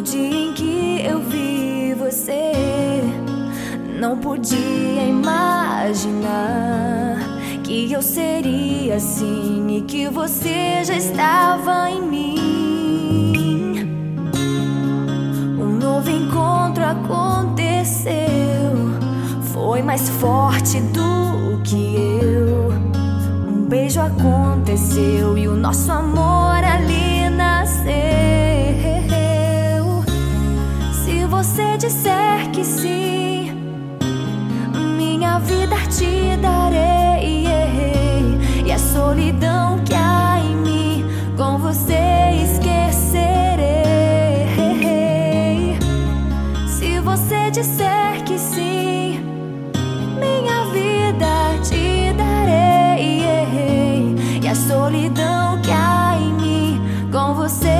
No dia em que eu vi você, não podia imaginar que eu seria assim e que você já estava em mim. Um novo encontro aconteceu, foi mais forte do que eu. Um beijo aconteceu e o nosso amor você disser que sim vida te darei. E a solidão que há em mim, com você esquecerei. Se você disser que sim, minha vida te darei. E a solidão que há em mim, com você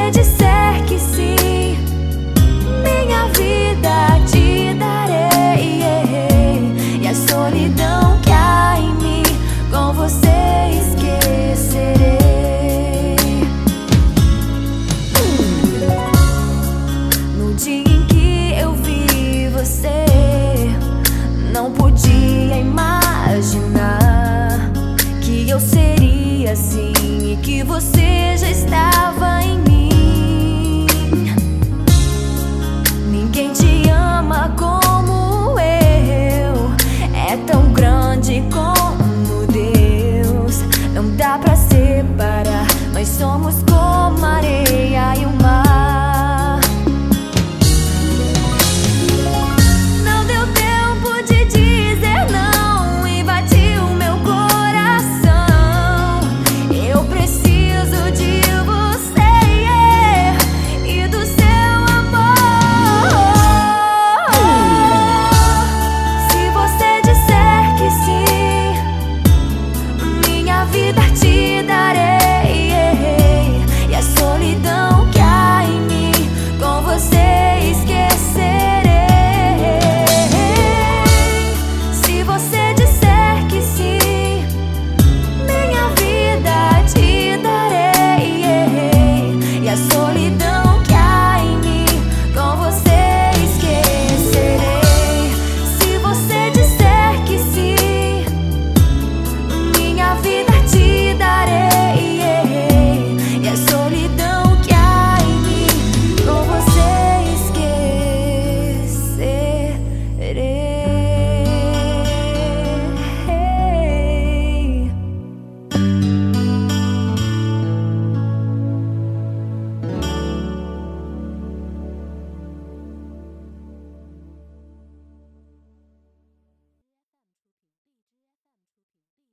você disser que sim, minha vida te darei. E a solidão que há em mim, com você esquecerei. No dia em que eu vi você, não podia imaginar que eu seria assim e que você já estava em mim.